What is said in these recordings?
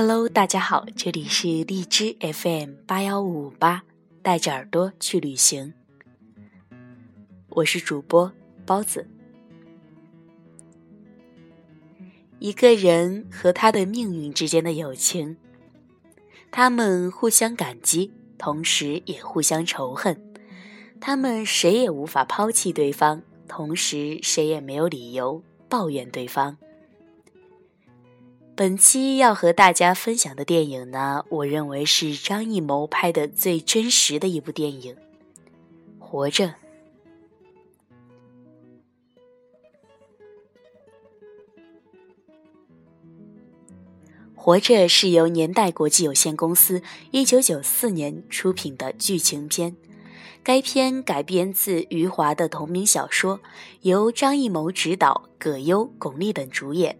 Hello，大家好，这里是荔枝 FM 八幺五五八，带着耳朵去旅行。我是主播包子。一个人和他的命运之间的友情，他们互相感激，同时也互相仇恨。他们谁也无法抛弃对方，同时谁也没有理由抱怨对方。本期要和大家分享的电影呢，我认为是张艺谋拍的最真实的一部电影，《活着》。《活着》是由年代国际有限公司一九九四年出品的剧情片，该片改编自余华的同名小说，由张艺谋执导，葛优、巩俐等主演。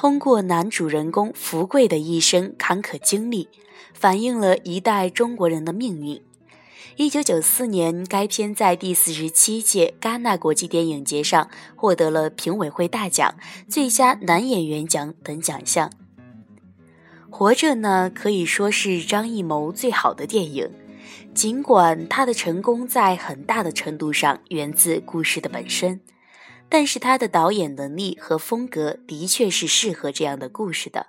通过男主人公福贵的一生坎坷经历，反映了一代中国人的命运。一九九四年，该片在第四十七届戛纳国际电影节上获得了评委会大奖、最佳男演员奖等奖项。活着呢，可以说是张艺谋最好的电影，尽管他的成功在很大的程度上源自故事的本身。但是他的导演能力和风格的确是适合这样的故事的，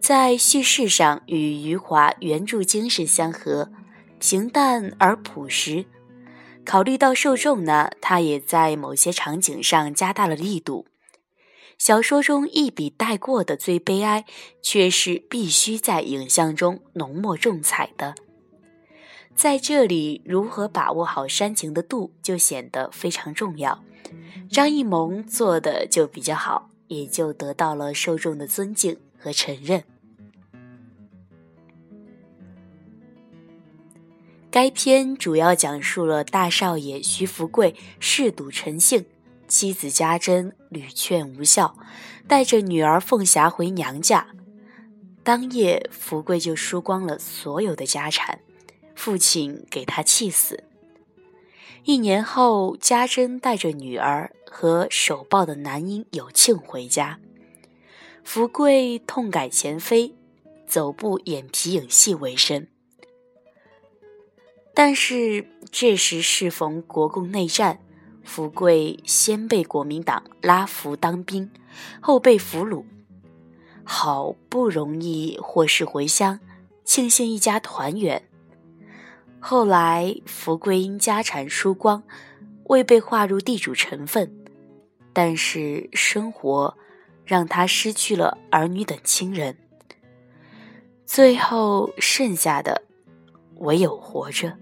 在叙事上与余华原著精神相合，平淡而朴实。考虑到受众呢，他也在某些场景上加大了力度。小说中一笔带过的最悲哀，却是必须在影像中浓墨重彩的。在这里，如何把握好煽情的度就显得非常重要。张艺谋做的就比较好，也就得到了受众的尊敬和承认。该片主要讲述了大少爷徐福贵嗜赌成性，妻子家珍屡劝无效，带着女儿凤霞回娘家。当夜，福贵就输光了所有的家产。父亲给他气死。一年后，家珍带着女儿和手抱的男婴有庆回家。福贵痛改前非，走步演皮影戏为生。但是这时适逢国共内战，福贵先被国民党拉服当兵，后被俘虏，好不容易获释回乡，庆幸一家团圆。后来，福贵因家产输光，未被划入地主成分，但是生活让他失去了儿女等亲人，最后剩下的唯有活着。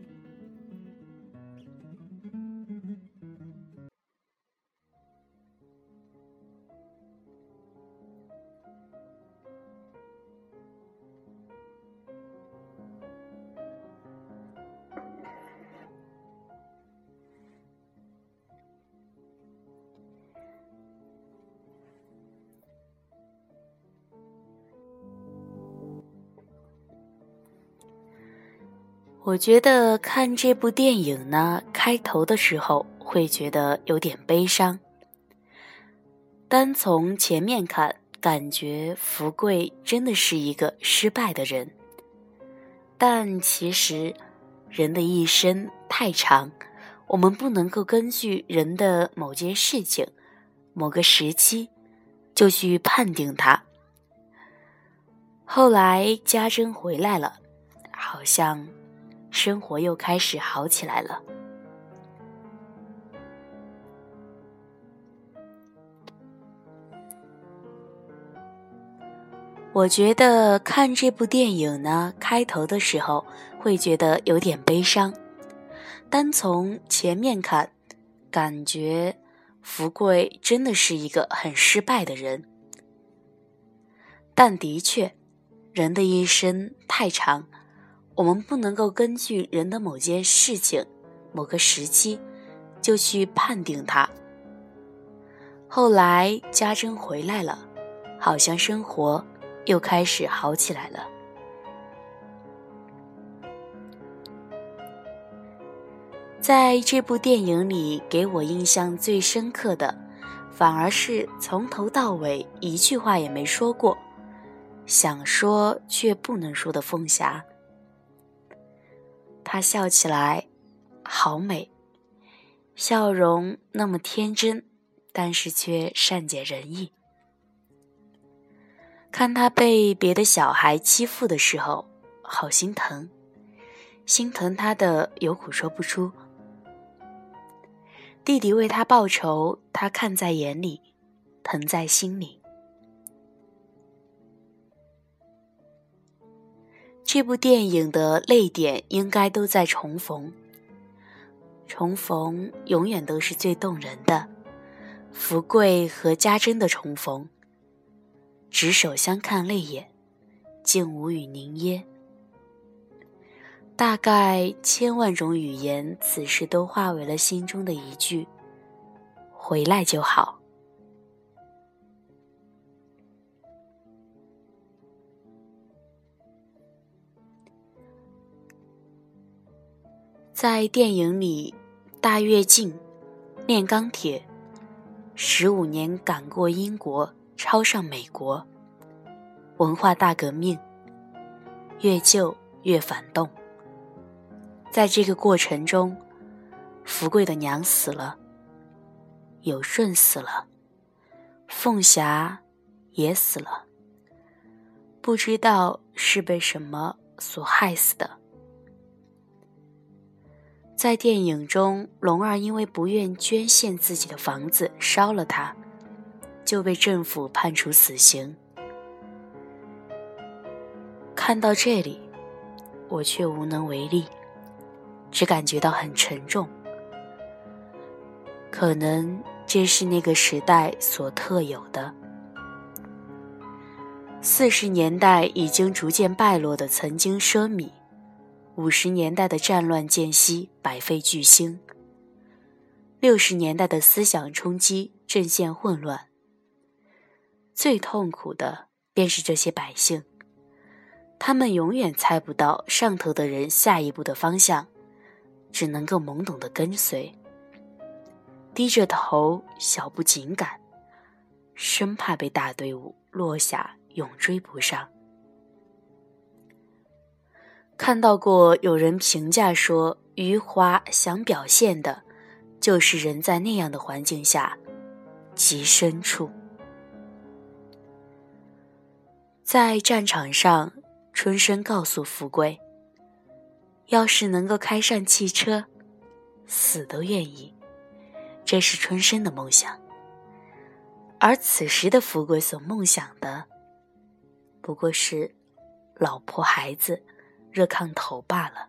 我觉得看这部电影呢，开头的时候会觉得有点悲伤。单从前面看，感觉福贵真的是一个失败的人。但其实，人的一生太长，我们不能够根据人的某件事情、某个时期，就去判定他。后来家珍回来了，好像。生活又开始好起来了。我觉得看这部电影呢，开头的时候会觉得有点悲伤。单从前面看，感觉福贵真的是一个很失败的人。但的确，人的一生太长。我们不能够根据人的某件事情、某个时期，就去判定他。后来家珍回来了，好像生活又开始好起来了。在这部电影里，给我印象最深刻的，反而是从头到尾一句话也没说过，想说却不能说的凤霞。她笑起来，好美，笑容那么天真，但是却善解人意。看她被别的小孩欺负的时候，好心疼，心疼她的有苦说不出。弟弟为他报仇，他看在眼里，疼在心里。这部电影的泪点应该都在重逢。重逢永远都是最动人的，福贵和家珍的重逢，执手相看泪眼，竟无语凝噎。大概千万种语言，此时都化为了心中的一句：“回来就好。”在电影里，大跃进、炼钢铁、十五年赶过英国，超上美国，文化大革命，越旧越反动。在这个过程中，福贵的娘死了，有顺死了，凤霞也死了。不知道是被什么所害死的。在电影中，龙儿因为不愿捐献自己的房子，烧了它，就被政府判处死刑。看到这里，我却无能为力。只感觉到很沉重，可能这是那个时代所特有的。四十年代已经逐渐败落的曾经奢靡，五十年代的战乱间隙百废俱兴，六十年代的思想冲击阵线混乱。最痛苦的便是这些百姓，他们永远猜不到上头的人下一步的方向。只能够懵懂的跟随，低着头，小步紧赶，生怕被大队伍落下，永追不上。看到过有人评价说，余华想表现的，就是人在那样的环境下，极深处。在战场上，春生告诉福贵。要是能够开上汽车，死都愿意。这是春生的梦想，而此时的福贵所梦想的，不过是老婆孩子、热炕头罢了。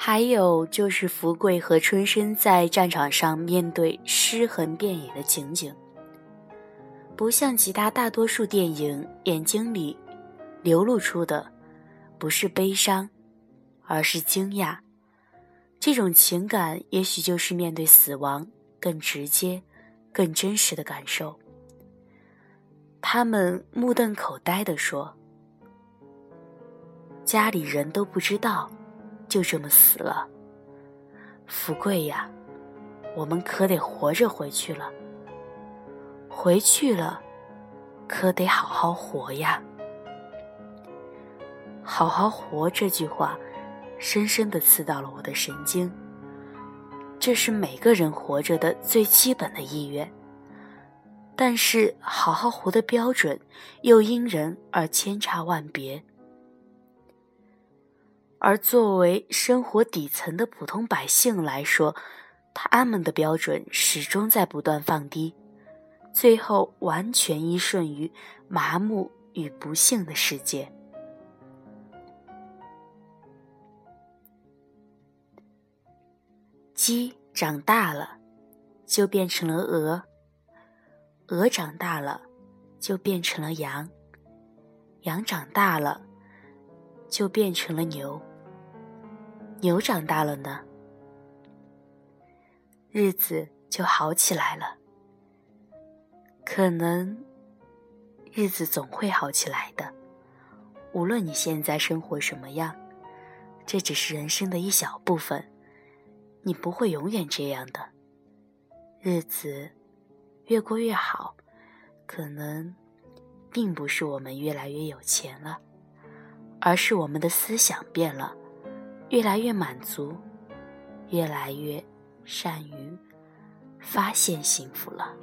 还有就是福贵和春生在战场上面对尸横遍野的情景，不像其他大多数电影，眼睛里流露出的不是悲伤，而是惊讶。这种情感也许就是面对死亡更直接、更真实的感受。他们目瞪口呆地说：“家里人都不知道。”就这么死了，福贵呀，我们可得活着回去了。回去了，可得好好活呀。好好活这句话，深深的刺到了我的神经。这是每个人活着的最基本的意愿，但是好好活的标准又因人而千差万别。而作为生活底层的普通百姓来说，他们的标准始终在不断放低，最后完全依顺于麻木与不幸的世界。鸡长大了，就变成了鹅；鹅长大了，就变成了羊；羊长大了，就变成了牛。牛长大了呢，日子就好起来了。可能日子总会好起来的，无论你现在生活什么样，这只是人生的一小部分，你不会永远这样的。日子越过越好，可能并不是我们越来越有钱了，而是我们的思想变了，越来越满足，越来越善于发现幸福了。